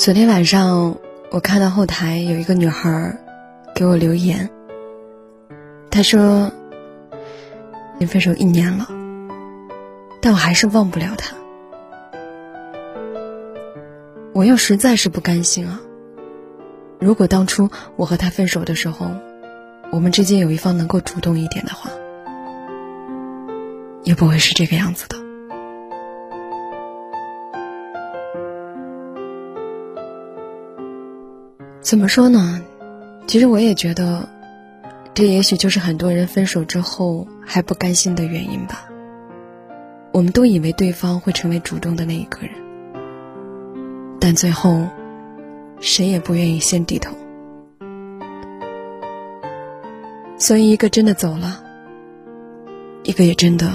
昨天晚上，我看到后台有一个女孩给我留言，她说：“你分手一年了，但我还是忘不了他。我又实在是不甘心啊！如果当初我和他分手的时候，我们之间有一方能够主动一点的话，也不会是这个样子的。”怎么说呢？其实我也觉得，这也许就是很多人分手之后还不甘心的原因吧。我们都以为对方会成为主动的那一个人，但最后，谁也不愿意先低头。所以，一个真的走了，一个也真的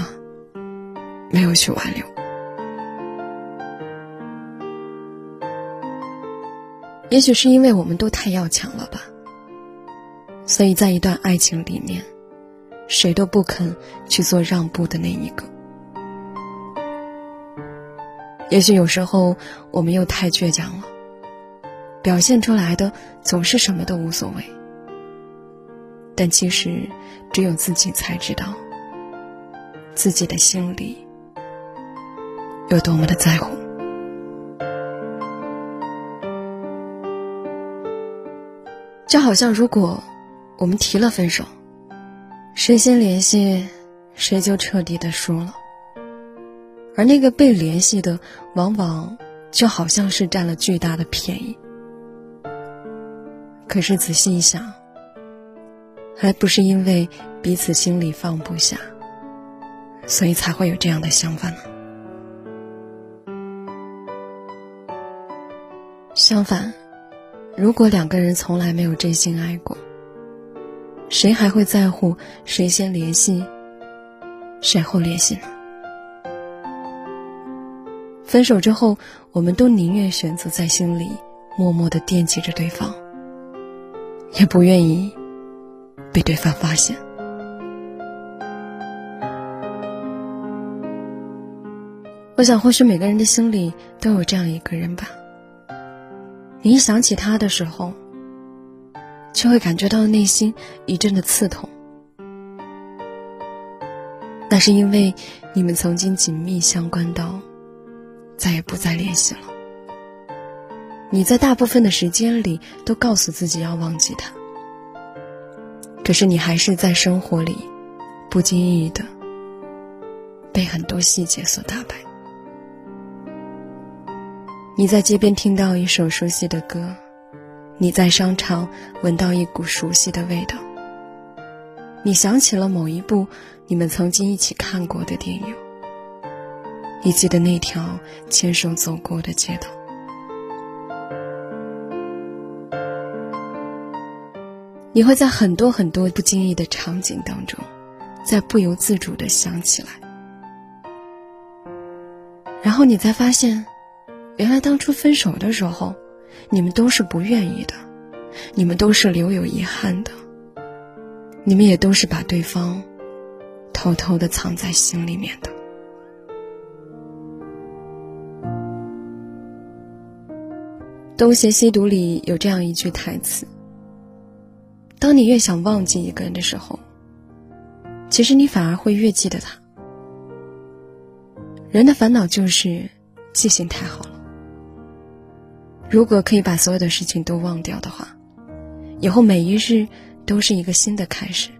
没有去挽留。也许是因为我们都太要强了吧，所以在一段爱情里面，谁都不肯去做让步的那一个。也许有时候我们又太倔强了，表现出来的总是什么都无所谓，但其实只有自己才知道，自己的心里有多么的在乎。就好像，如果我们提了分手，谁先联系，谁就彻底的输了。而那个被联系的，往往就好像是占了巨大的便宜。可是仔细一想，还不是因为彼此心里放不下，所以才会有这样的想法呢？相反。如果两个人从来没有真心爱过，谁还会在乎谁先联系，谁后联系呢？分手之后，我们都宁愿选择在心里默默的惦记着对方，也不愿意被对方发现。我想，或许每个人的心里都有这样一个人吧。你一想起他的时候，就会感觉到内心一阵的刺痛。那是因为你们曾经紧密相关到再也不再联系了。你在大部分的时间里都告诉自己要忘记他，可是你还是在生活里不经意的被很多细节所打败。你在街边听到一首熟悉的歌，你在商场闻到一股熟悉的味道，你想起了某一部你们曾经一起看过的电影，你记得那条牵手走过的街道，你会在很多很多不经意的场景当中，在不由自主的想起来，然后你才发现。原来当初分手的时候，你们都是不愿意的，你们都是留有遗憾的，你们也都是把对方偷偷的藏在心里面的。《东邪西毒》里有这样一句台词：“当你越想忘记一个人的时候，其实你反而会越记得他。人的烦恼就是记性太好了。”如果可以把所有的事情都忘掉的话，以后每一日都是一个新的开始。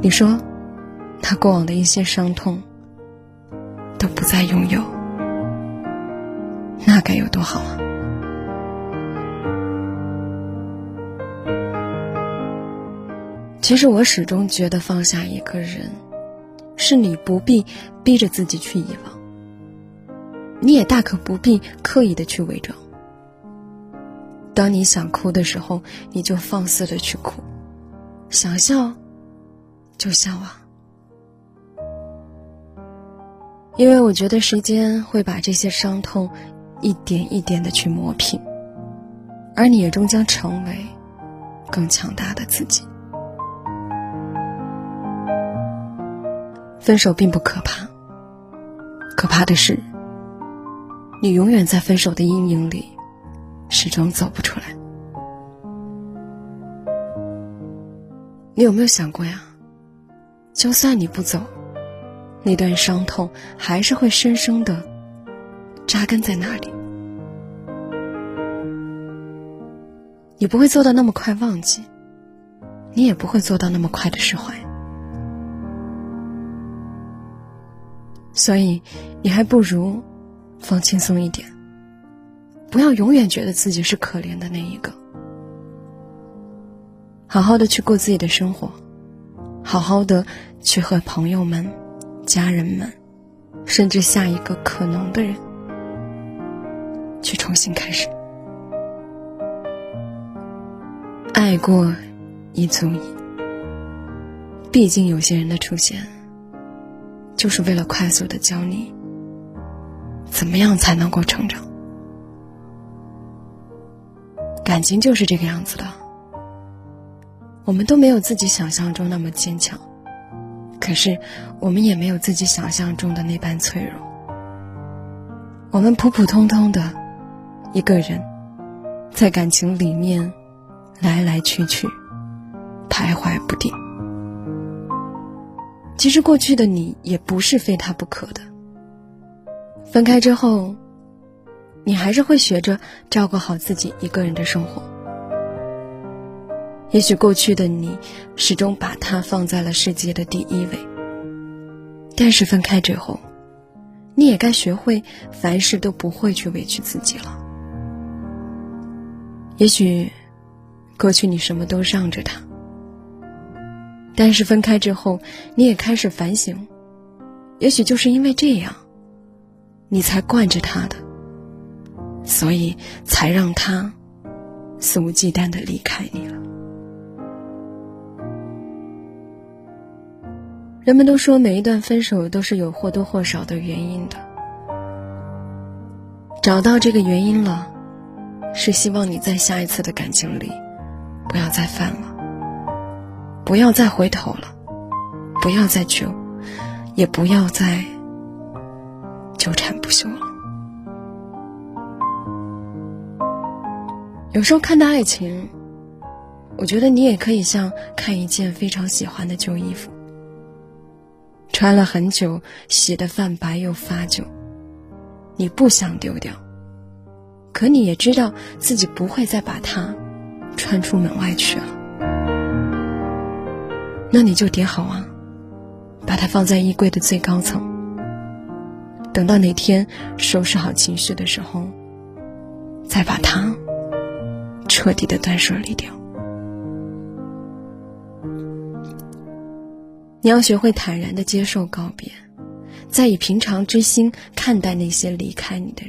你说，他过往的一些伤痛都不再拥有，那该有多好啊！其实我始终觉得，放下一个人，是你不必逼着自己去遗忘。你也大可不必刻意的去伪装。当你想哭的时候，你就放肆的去哭；想笑，就笑啊。因为我觉得时间会把这些伤痛一点一点的去磨平，而你也终将成为更强大的自己。分手并不可怕，可怕的是。你永远在分手的阴影里，始终走不出来。你有没有想过呀？就算你不走，那段伤痛还是会深深的扎根在那里。你不会做到那么快忘记，你也不会做到那么快的释怀。所以，你还不如放轻松一点，不要永远觉得自己是可怜的那一个。好好的去过自己的生活，好好的去和朋友们、家人们，甚至下一个可能的人，去重新开始。爱过，已足矣。毕竟有些人的出现。就是为了快速的教你，怎么样才能够成长。感情就是这个样子的，我们都没有自己想象中那么坚强，可是我们也没有自己想象中的那般脆弱。我们普普通通的一个人，在感情里面来来去去，徘徊不定。其实过去的你也不是非他不可的。分开之后，你还是会学着照顾好自己一个人的生活。也许过去的你始终把他放在了世界的第一位，但是分开之后，你也该学会凡事都不会去委屈自己了。也许，过去你什么都让着他。但是分开之后，你也开始反省，也许就是因为这样，你才惯着他的，所以才让他肆无忌惮的离开你了。人们都说每一段分手都是有或多或少的原因的，找到这个原因了，是希望你在下一次的感情里不要再犯了。不要再回头了，不要再求，也不要再纠缠不休了。有时候看到爱情，我觉得你也可以像看一件非常喜欢的旧衣服，穿了很久，洗的泛白又发旧，你不想丢掉，可你也知道自己不会再把它穿出门外去了。那你就叠好啊，把它放在衣柜的最高层。等到哪天收拾好情绪的时候，再把它彻底的断舍离掉。你要学会坦然的接受告别，再以平常之心看待那些离开你的人。